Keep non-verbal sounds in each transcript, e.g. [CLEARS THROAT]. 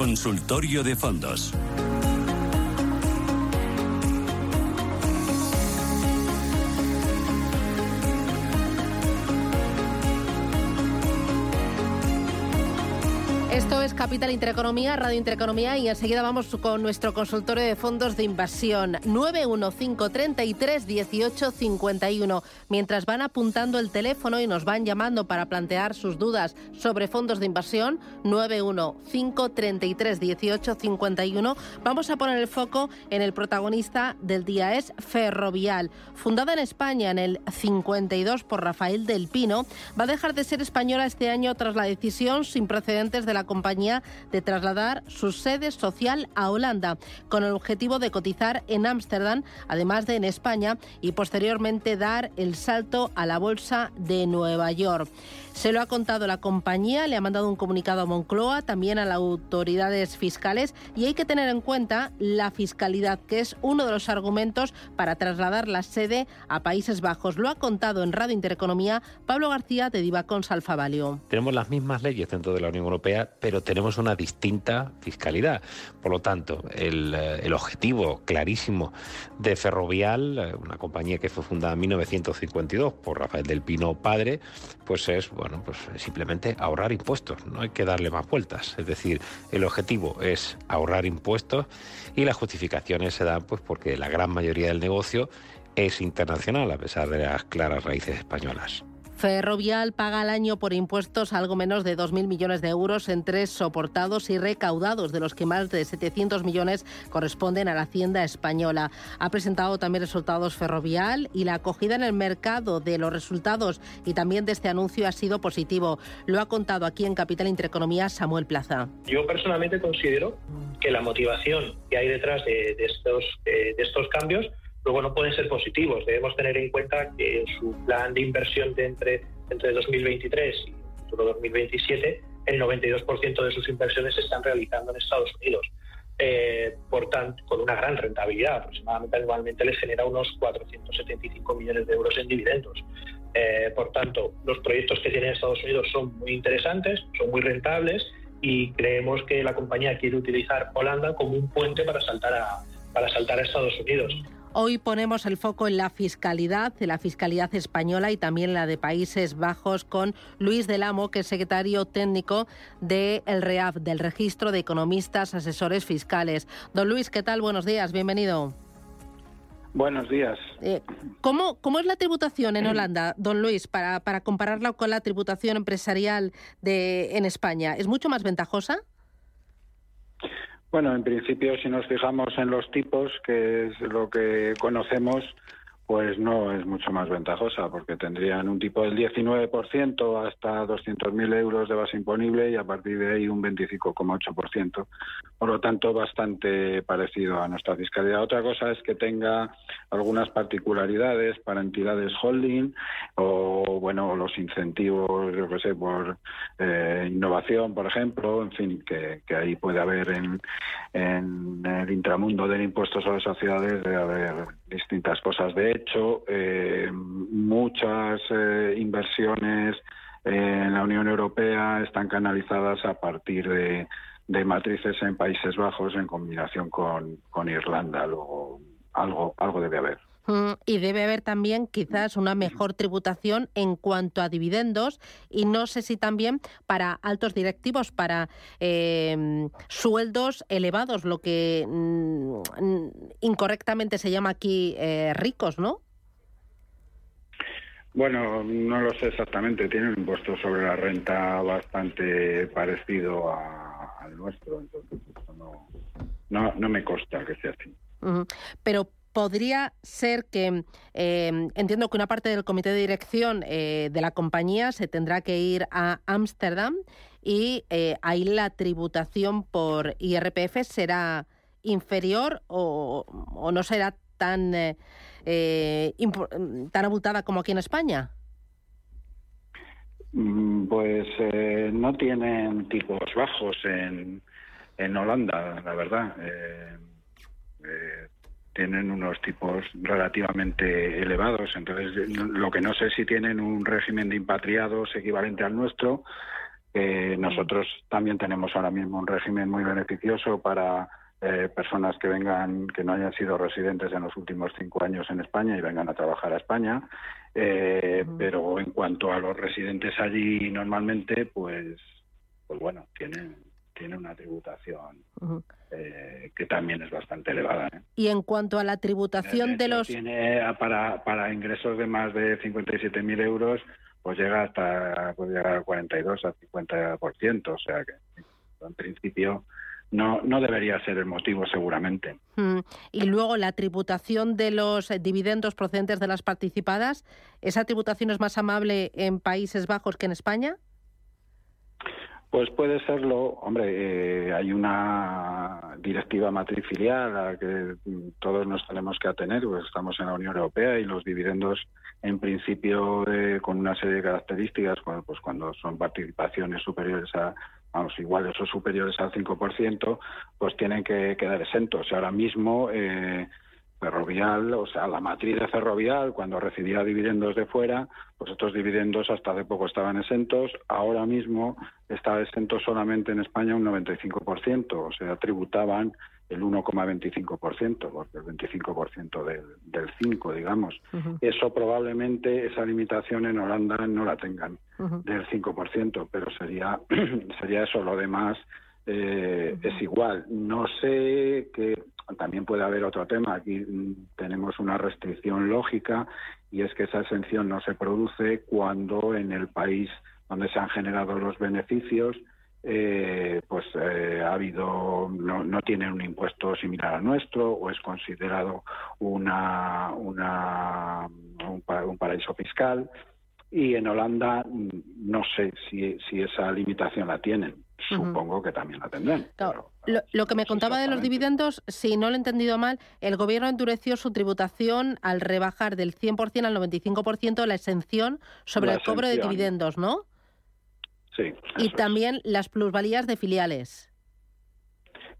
Consultorio de fondos. Esto es Capital Intereconomía, Radio Intereconomía y enseguida vamos con nuestro consultorio de fondos de inversión 915331851. Mientras van apuntando el teléfono y nos van llamando para plantear sus dudas sobre fondos de inversión 915331851, vamos a poner el foco en el protagonista del día es Ferrovial. Fundada en España en el 52 por Rafael del Pino, va a dejar de ser española este año tras la decisión sin precedentes de la compañía de trasladar su sede social a Holanda, con el objetivo de cotizar en Ámsterdam, además de en España, y posteriormente dar el salto a la Bolsa de Nueva York. Se lo ha contado la compañía, le ha mandado un comunicado a Moncloa, también a las autoridades fiscales, y hay que tener en cuenta la fiscalidad, que es uno de los argumentos para trasladar la sede a Países Bajos. Lo ha contado en Radio Intereconomía Pablo García de Divacons Alfavalio. Tenemos las mismas leyes dentro de la Unión Europea, pero tenemos una distinta fiscalidad. Por lo tanto, el, eh, el objetivo clarísimo de Ferrovial, eh, una compañía que fue fundada en 1952 por Rafael del Pino padre, pues es bueno, pues simplemente ahorrar impuestos, no hay que darle más vueltas. Es decir, el objetivo es ahorrar impuestos y las justificaciones se dan pues porque la gran mayoría del negocio es internacional a pesar de las claras raíces españolas. Ferrovial paga al año por impuestos algo menos de 2.000 millones de euros entre soportados y recaudados, de los que más de 700 millones corresponden a la Hacienda española. Ha presentado también resultados Ferrovial y la acogida en el mercado de los resultados y también de este anuncio ha sido positivo. Lo ha contado aquí en Capital Intereconomía Samuel Plaza. Yo personalmente considero que la motivación que hay detrás de, de estos, de, de estos cambios no pueden ser positivos. Debemos tener en cuenta que su plan de inversión de entre, entre 2023 y futuro 2027, el 92% de sus inversiones se están realizando en Estados Unidos. Eh, por tanto, con una gran rentabilidad, aproximadamente anualmente les genera unos 475 millones de euros en dividendos. Eh, por tanto, los proyectos que tiene Estados Unidos son muy interesantes, son muy rentables y creemos que la compañía quiere utilizar Holanda como un puente para saltar a, para saltar a Estados Unidos. Hoy ponemos el foco en la fiscalidad, en la fiscalidad española y también la de Países Bajos con Luis Del Amo, que es secretario técnico del REAF, del Registro de Economistas Asesores Fiscales. Don Luis, ¿qué tal? Buenos días, bienvenido. Buenos días. Eh, ¿cómo, ¿Cómo es la tributación en Holanda, don Luis, para, para compararla con la tributación empresarial de, en España? ¿Es mucho más ventajosa? Bueno, en principio, si nos fijamos en los tipos, que es lo que conocemos, pues no es mucho más ventajosa, porque tendrían un tipo del 19% hasta 200.000 euros de base imponible y a partir de ahí un 25,8%. Por lo tanto, bastante parecido a nuestra fiscalidad. Otra cosa es que tenga algunas particularidades para entidades holding o, bueno, los incentivos, yo qué sé, por eh, innovación, por ejemplo, en fin, que, que ahí puede haber en, en el intramundo del impuesto sobre sociedades, debe haber distintas cosas. De hecho, eh, muchas eh, inversiones en la Unión Europea están canalizadas a partir de, de matrices en Países Bajos en combinación con, con Irlanda. Luego, algo, algo debe haber. Mm, Y debe haber también quizás una mejor tributación en cuanto a dividendos y no sé si también para altos directivos, para eh, sueldos elevados, lo que mm, incorrectamente se llama aquí eh, ricos, ¿no? Bueno, no lo sé exactamente. Tiene un impuesto sobre la renta bastante parecido a- al nuestro, entonces no, no, no me consta que sea así. Pero podría ser que eh, entiendo que una parte del comité de dirección eh, de la compañía se tendrá que ir a Ámsterdam y eh, ahí la tributación por IRPF será inferior o, o no será tan, tan abultada como aquí en España. Mm, pues no tienen tipos bajos en, en Holanda, la verdad. Eh, tienen unos tipos relativamente elevados. Entonces, lo que no sé si tienen un régimen de impatriados equivalente al nuestro. nosotros también tenemos ahora mismo un régimen muy beneficioso para eh, personas que vengan, que no hayan sido residentes en los últimos cinco años en España y vengan a trabajar a España. Eh, pero en cuanto a los residentes allí normalmente, pues, pues bueno, tienen tiene una tributación eh, que también es bastante elevada. ¿eh? Y en cuanto a la tributación de, los... Tiene para, para ingresos de más de 57.000 euros, pues llega hasta puede llegar al 42 a 50%, o sea que en principio no, no debería ser el motivo seguramente. Y luego la tributación de los dividendos procedentes de las participadas, ¿esa tributación es más amable en Países Bajos que en España? Pues puede serlo, hombre, eh, hay una directiva matriz filial a la que todos nos tenemos que atener, pues estamos en la Unión Europea y los dividendos, en principio, con una serie de características, pues cuando son participaciones superiores a, vamos, iguales o superiores al 5%, pues tienen que quedar exentos. Ahora mismo, eh, Ferrovial, o sea, la matriz de Ferrovial, cuando recibía dividendos de fuera, pues estos dividendos hasta hace poco estaban exentos. Ahora mismo está exento solamente en España un 95%, o sea, tributaban el 1,25%, porque el 25% del, del 5, digamos. Eso probablemente, esa limitación en Holanda no la tengan del 5%, pero sería, [CLEARS THROAT] sería eso. Lo demás eh, es igual. No sé que también puede haber otro tema. Aquí mm, tenemos una restricción lógica y es que esa exención no se produce cuando en el país donde se han generado los beneficios eh, pues eh, ha habido no, no tiene un impuesto similar al nuestro o es considerado una, una un, paraíso fiscal y en Holanda mm, no sé si, si esa limitación la tienen supongo que también la tendrán. lo, que me contaba de los dividendos, si no lo he entendido mal, el gobierno endureció su tributación al rebajar del 100% al 95% la exención sobre el cobro de dividendos, ¿no? Sí. Y también las plusvalías de filiales.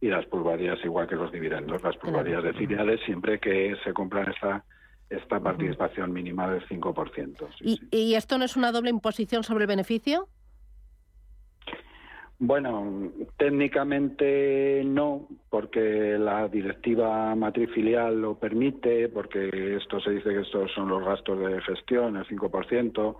Y las plusvalías igual que los dividendos, las plusvalías de filiales siempre que se compran esta esta participación mínima del 5%. ¿Y, ¿Y esto no es una doble imposición sobre el beneficio? Bueno, técnicamente no, porque la directiva matriz filial lo permite, porque esto se dice que estos son los gastos de gestión, el 5%,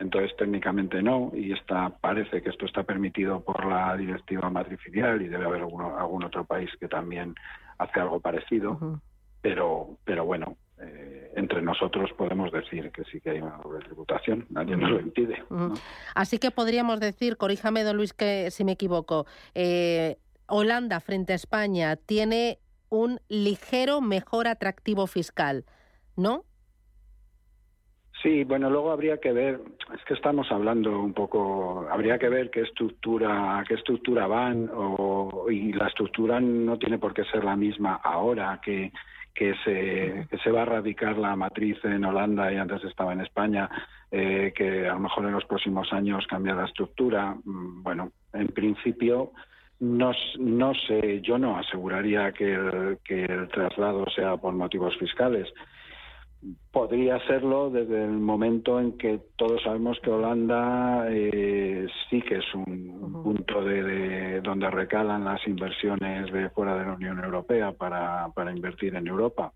entonces técnicamente no, y está, parece que esto está permitido por la directiva matriz filial y debe haber algún otro país que también hace algo parecido, pero, pero bueno, eh, entre nosotros podemos decir que sí que hay una doble tributación, nadie nos lo impide. Así que podríamos decir, corríjame, don Luis, que si me equivoco, eh, Holanda frente a España tiene un ligero mejor atractivo fiscal, ¿no? Sí, bueno, luego habría que ver, es que estamos hablando un poco, habría que ver qué estructura, qué estructura van, o, y la estructura no tiene por qué ser la misma ahora que que se, se va a radicar la matriz en Holanda y antes estaba en España, eh, que a lo mejor en los próximos años cambia la estructura. Mm, bueno, en principio no, no sé, yo no aseguraría que que el traslado sea por motivos fiscales podría serlo desde el momento en que todos sabemos que Holanda eh, sí que es un punto de, donde recalan las inversiones de fuera de la Unión Europea para, para invertir en Europa.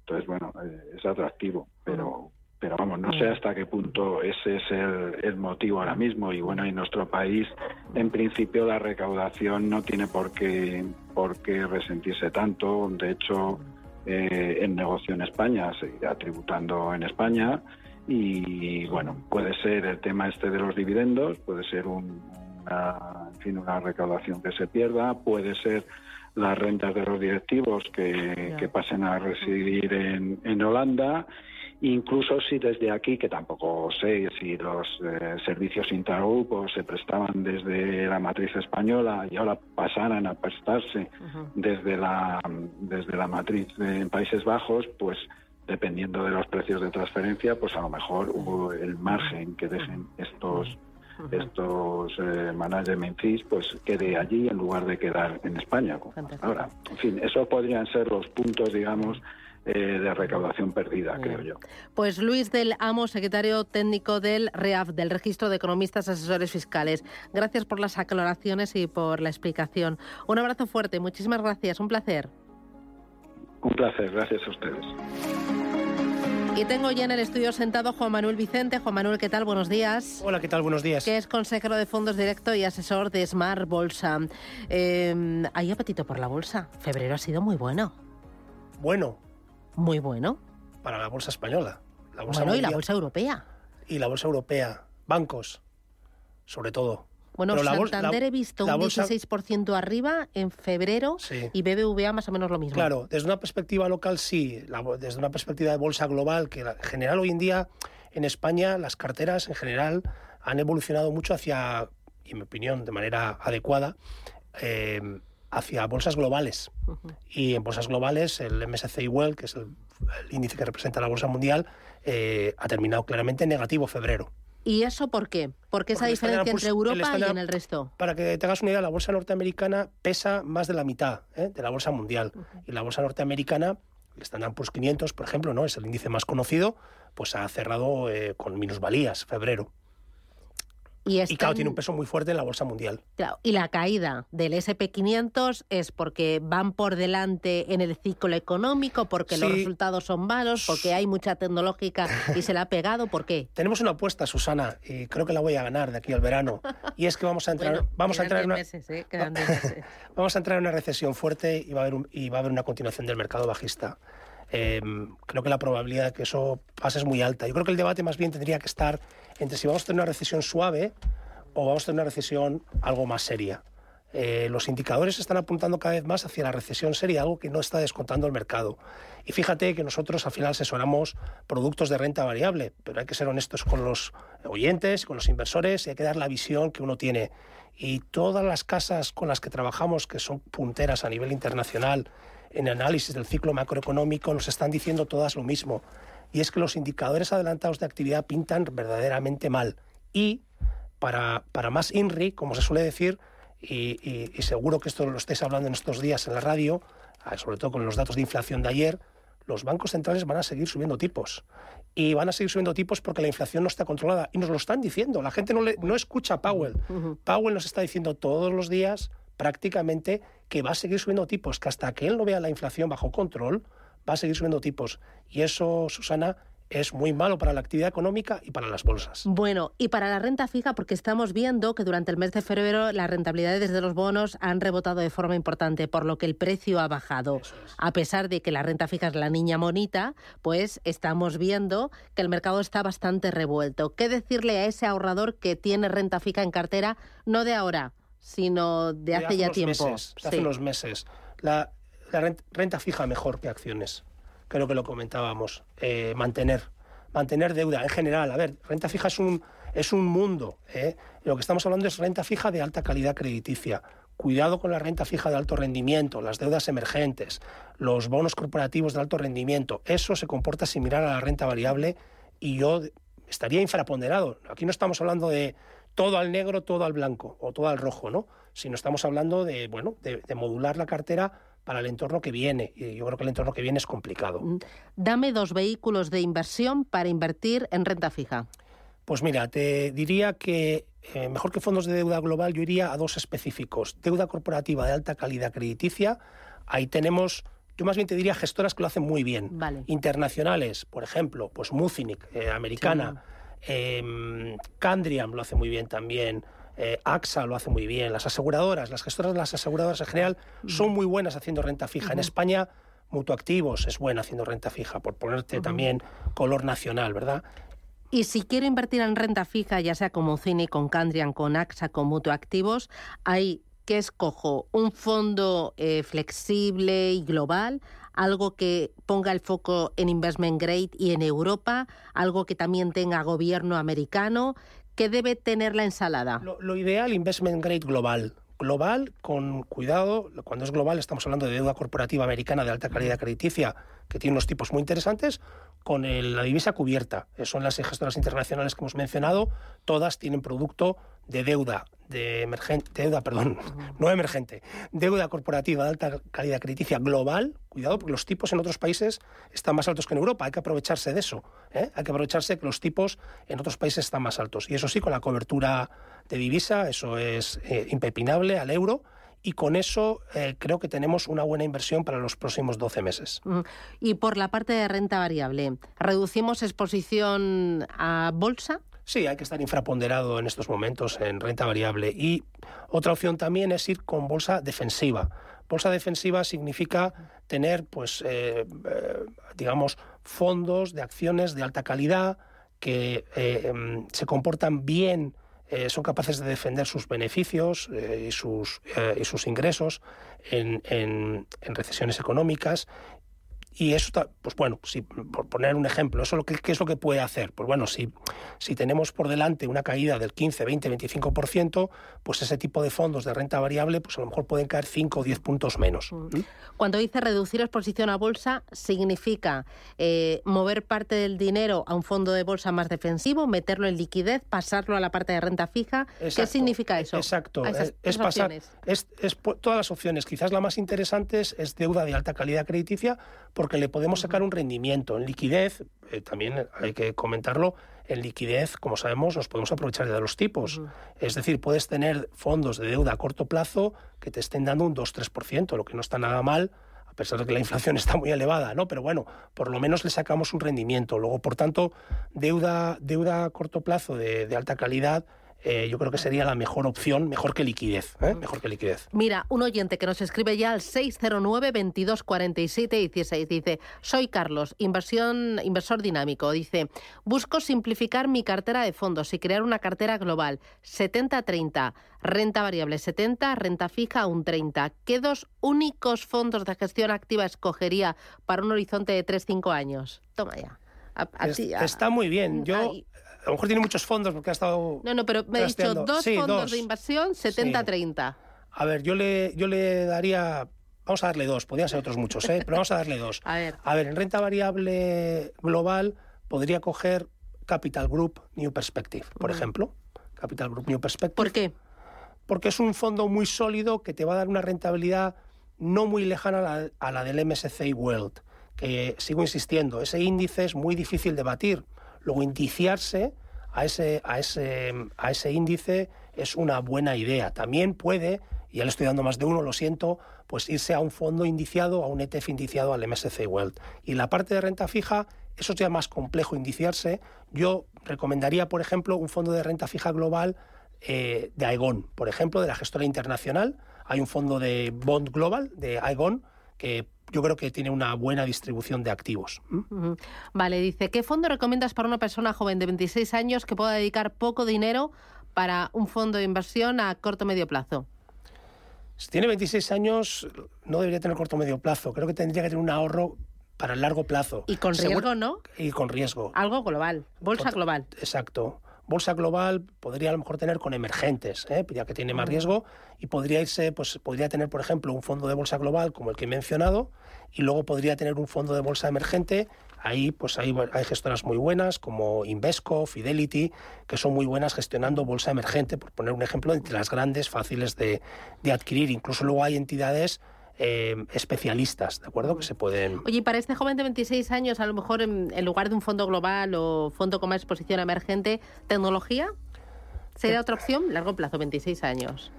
Entonces, bueno, eh, es atractivo, pero pero vamos, no sé hasta qué punto ese es el, el, motivo ahora mismo. Y bueno, en nuestro país, en principio, la recaudación no tiene por qué, por qué resentirse tanto. De hecho, eh, en negocio en España, seguirá tributando en España y bueno, puede ser el tema este de los dividendos, puede ser una una, en fin, una recaudación que se pierda, puede ser las rentas de los directivos que, que pasen a residir en, en Holanda. Incluso si desde aquí, que tampoco sé si los eh, servicios intragrupos se prestaban desde la matriz española y ahora pasaran a prestarse desde, la, desde la matriz en Países Bajos, pues dependiendo de los precios de transferencia, pues a lo mejor hubo el margen que dejen estos estos eh, management fees pues quede allí en lugar de quedar en España. Ahora, en fin, esos podrían ser los puntos, digamos, eh, de recaudación perdida, creo yo. Pues Luis del Amo, secretario técnico del REAF, del Registro de Economistas Asesores Fiscales. Gracias por las aclaraciones y por la explicación. Un abrazo fuerte, muchísimas gracias, un placer. Un placer, gracias a ustedes. Y tengo ya en el estudio sentado Juan Manuel Vicente. Juan Manuel, ¿qué tal? Buenos días. Hola, ¿qué tal? Buenos días. Que es consejero de fondos directo y asesor de Smart Bolsa. Eh, ¿Hay apetito por la bolsa? Febrero ha sido muy bueno. Bueno, muy bueno. Para la bolsa española. La bolsa bueno, y la bolsa europea. Y la bolsa europea. Bancos, sobre todo. Bueno, Santander he visto un 16% arriba en febrero y BBVA más o menos lo mismo. Claro, desde una perspectiva local sí, desde una perspectiva de bolsa global, que en general hoy en día en España las carteras en general han evolucionado mucho hacia, en mi opinión, de manera adecuada, eh, hacia bolsas globales. Y en bolsas globales, el MSCI World, que es el, índice que representa la bolsa mundial, eh, ha terminado claramente en negativo febrero. ¿Y eso por qué? ¿Por qué esa diferencia entre Europa y en el resto? Para que te hagas una idea, la bolsa norteamericana pesa más de la mitad ¿eh? de la bolsa mundial. Y la bolsa norteamericana, el Standard Poor's 500, por ejemplo, no es el índice más conocido, pues ha cerrado eh, con minusvalías febrero. Y, claro, tiene un peso muy fuerte en la bolsa mundial. Claro, y la caída del SP500 es porque van por delante en el ciclo económico, porque los resultados son malos, porque hay mucha tecnológica y se la ha pegado, ¿por qué? [LAUGHS] Tenemos una apuesta, Susana, y creo que la voy a ganar de aquí al verano, y es que vamos a entrar, vamos a entrar en una, ¿eh? [LAUGHS] vamos a entrar en una recesión fuerte y va a haber y va a haber una continuación del mercado bajista. Em, creo que la probabilidad de que eso pase es muy alta. Yo creo que el debate más bien tendría que estar entre si vamos a tener una recesión suave o vamos a tener una recesión algo más seria. Eh, los indicadores están apuntando cada vez más hacia la recesión seria, algo que no está descontando el mercado. Y fíjate que nosotros al final asesoramos productos de renta variable, pero hay que ser honestos con los oyentes, con los inversores y hay que dar la visión que uno tiene. Y todas las casas con las que trabajamos, que son punteras a nivel internacional en análisis del ciclo macroeconómico, nos están diciendo todas lo mismo y es que los indicadores adelantados de actividad pintan verdaderamente mal. Y para, para más INRI, como se suele decir, y, seguro que esto lo estáis hablando en estos días en la radio, ah, sobre todo con los datos de inflación de ayer, los bancos centrales van a seguir subiendo tipos. Y van a seguir subiendo tipos porque la inflación no está controlada. Y nos lo están diciendo. La gente no, le, no escucha a Powell. Powell nos está diciendo todos los días prácticamente que va a seguir subiendo tipos, que hasta que él no vea la inflación bajo control, va a seguir subiendo tipos. Y eso, Susana, es muy malo para la actividad económica y para las bolsas. Bueno, y para la renta fija, porque estamos viendo que durante el mes de febrero las rentabilidades de los bonos han rebotado de forma importante, por lo que el precio ha bajado. A pesar de que la renta fija es la niña monita, pues estamos viendo que el mercado está bastante revuelto. ¿Qué decirle a ese ahorrador que tiene renta fija en cartera, no de ahora, sino de, hace, ya tiempo? hace unos meses. La, la renta fija mejor que acciones. Creo que lo comentábamos. Eh, mantener, mantener deuda en general. A ver, renta fija es un, es un mundo. ¿eh? Lo que estamos hablando es renta fija de alta calidad crediticia. Cuidado con la renta fija de alto rendimiento, las deudas emergentes, los bonos corporativos de alto rendimiento. Eso se comporta similar a la renta variable y yo estaría infraponderado. Aquí no estamos hablando de todo al negro, todo al blanco o todo al rojo, ¿no? Sino estamos hablando de, bueno, de modular la cartera para el entorno que viene. Y yo creo que el entorno que viene es complicado. Mm, dame dos vehículos de inversión para invertir en renta fija. Pues mira, te diría que eh, mejor que fondos de deuda global, yo iría a dos específicos. Deuda corporativa de alta calidad crediticia. Ahí tenemos yo más bien te diría gestoras que lo hacen muy bien. Internacionales, por ejemplo, pues Muzinich, eh, americana, em, Candriam lo hace muy bien también, eh, AXA lo hace muy bien, las aseguradoras, las gestoras de las aseguradoras en general son muy buenas haciendo renta fija. En España, Mutuactivos es buena haciendo renta fija, por ponerte también color nacional, ¿verdad? Y si quiero invertir en renta fija, ya sea como Cini, con Candrian, con AXA, con Mutuactivos, hay ¿qué escojo? ¿Un fondo eh, flexible y global? ¿Algo que ponga el foco en investment grade y en Europa? ¿Algo que también tenga gobierno americano? ¿Qué debe tener la ensalada? Lo, ideal, investment grade global global, con cuidado, cuando es global estamos hablando de deuda corporativa americana de alta calidad crediticia, que tiene unos tipos muy interesantes, con la divisa cubierta. Son las gestoras internacionales que hemos mencionado, todas tienen producto de deuda, de emergente, deuda, perdón, [LAUGHS] no emergente, deuda corporativa de alta calidad crediticia global, cuidado, porque los tipos en otros países están más altos que en Europa, hay que aprovecharse de eso, ¿eh? hay que aprovecharse que los tipos en otros países están más altos. Y eso sí, con la cobertura de divisa, eso es eh, impepinable al euro, y con eso eh, creo que tenemos una buena inversión para los próximos 12 meses. Y por la parte de renta variable, ¿reducimos exposición a bolsa? Sí, hay que estar infraponderado en estos momentos en renta variable. Y otra opción también es ir con bolsa defensiva. Bolsa defensiva significa tener, pues, eh, eh, digamos, fondos de acciones de alta calidad que eh, em, se comportan bien, son capaces de defender sus beneficios y, sus, y sus ingresos en, en recesiones económicas y eso, pues bueno, si, por poner un ejemplo, ¿eso lo que, ¿qué es lo que puede hacer? Pues bueno, si, si tenemos por delante una caída del 15, 20, 25%, pues ese tipo de fondos de renta variable, pues a lo mejor pueden caer 5 o 10 puntos menos. Cuando dice reducir exposición a bolsa, significa eh, mover parte del dinero a un fondo de bolsa más defensivo, meterlo en liquidez, pasarlo a la parte de renta fija. ¿Qué significa eso? Exacto. es, pasar, es, todas las opciones. Quizás la más interesante es, es deuda de alta calidad crediticia, porque le podemos sacar un rendimiento. En liquidez, eh, también hay que comentarlo, en liquidez, como sabemos, nos podemos aprovechar de los tipos. Es decir, puedes tener fondos de deuda a corto plazo que te estén dando un 2-3%, lo que no está nada mal, a pesar de que la inflación [LAUGHS] está muy elevada, ¿no? Pero bueno, por lo menos le sacamos un rendimiento. Luego, por tanto, deuda, deuda a corto plazo de, de alta calidad eh, yo creo que sería la mejor opción, mejor que liquidez, ¿eh? mejor que liquidez. Mira, un oyente que nos escribe ya al 609 22 47 16 dice, soy Carlos, inversión, inversor dinámico, dice, busco simplificar mi cartera de fondos y crear una cartera global, 70-30, renta variable 70, renta fija un 30. ¿Qué dos únicos fondos de gestión activa escogería para un horizonte de 3-5 años? Toma ya. Está muy bien. Yo, a lo mejor tiene muchos fondos porque ha estado. No, no, pero me he dicho dos fondos de inversión 70-30. A ver, yo le, yo le daría. Vamos a darle dos, podrían ser otros muchos, ¿eh? pero vamos a darle dos. [LAUGHS] a ver. A ver, en renta variable global podría coger Capital Group New Perspective, por ejemplo. Capital Group New Perspective. ¿Por qué? Porque es un fondo muy sólido que te va a dar una rentabilidad no muy lejana a la, a la del MSCI World. Que sigo insistiendo, ese índice es muy difícil de batir Luego, indiciarse a ese, a ese, a ese índice es una buena idea. También puede, y ya le estoy dando más de uno, lo siento, pues irse a un fondo indiciado, a un ETF indiciado al MSCI World. Y la parte de renta fija, eso es ya más complejo indiciarse. Yo recomendaría, por ejemplo, un fondo de renta fija global eh, de Aegon, por ejemplo, de la gestora internacional. Hay un fondo de Bond Global de Aegon que yo creo que tiene una buena distribución de activos. Vale, dice, ¿qué fondo recomiendas para una persona joven de 26 años que pueda dedicar poco dinero para un fondo de inversión a corto o medio plazo? Si tiene 26 años, no debería tener corto o medio plazo. Creo que tendría que tener un ahorro para el largo plazo. Y con riesgo, ¿no? Y con riesgo. Algo global, bolsa global. Exacto bolsa global podría a lo mejor tener con emergentes, ¿eh? ya que tiene más riesgo, y podría irse, pues podría tener, por ejemplo, un fondo de bolsa global como el que he mencionado, y luego podría tener un fondo de bolsa emergente. Ahí pues hay, hay gestoras muy buenas como Invesco, Fidelity, que son muy buenas gestionando bolsa emergente, por poner un ejemplo, entre las grandes, fáciles de, de adquirir. Incluso luego hay entidades eh, especialistas, ¿de acuerdo? Que se pueden... Oye, y para este joven de 26 años, a lo mejor en, lugar de un fondo global o fondo con más exposición emergente, ¿tecnología? ¿Sería otra opción? Largo plazo, 26 años.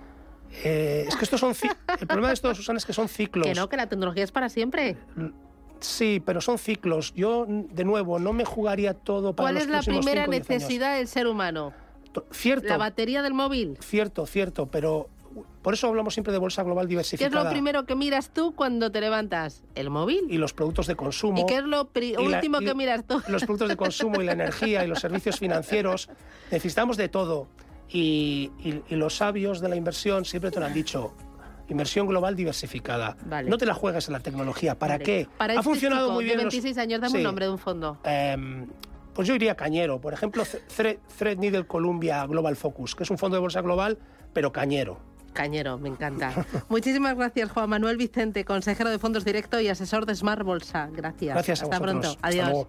Eh, es que estos son... El problema de estos, Susana, es que son ciclos. Que no, que la tecnología es para siempre. Sí, pero son ciclos. Yo, de nuevo, no me jugaría todo para ¿Cuál es la primera necesidad del ser humano? Cierto. La batería del móvil. Cierto, cierto, pero Por eso hablamos siempre de bolsa global diversificada. ¿Qué es lo primero que miras tú cuando te levantas? El móvil. Y los productos de consumo. ¿Y qué es lo último que miras tú? Los productos de [LAUGHS] consumo y la energía y los servicios financieros. Necesitamos de todo. Y, los sabios de la inversión siempre te lo han dicho. Inversión global diversificada. No te la juegues en la tecnología. ¿Para qué? Para ha este funcionado muy bien. De 26 años, dame un nombre de un fondo. Em, pues yo iría cañero. Por ejemplo, Threadneedle Columbia Global Focus, que es un fondo de bolsa global, pero cañero. Cañero, me encanta. [LAUGHS] Muchísimas gracias, Juan Manuel Vicente, consejero de fondos directo y asesor de Smart Bolsa. Gracias. Gracias. Hasta pronto. Adiós.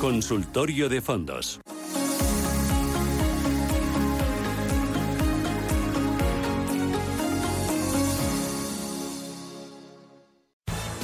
Consultorio de fondos.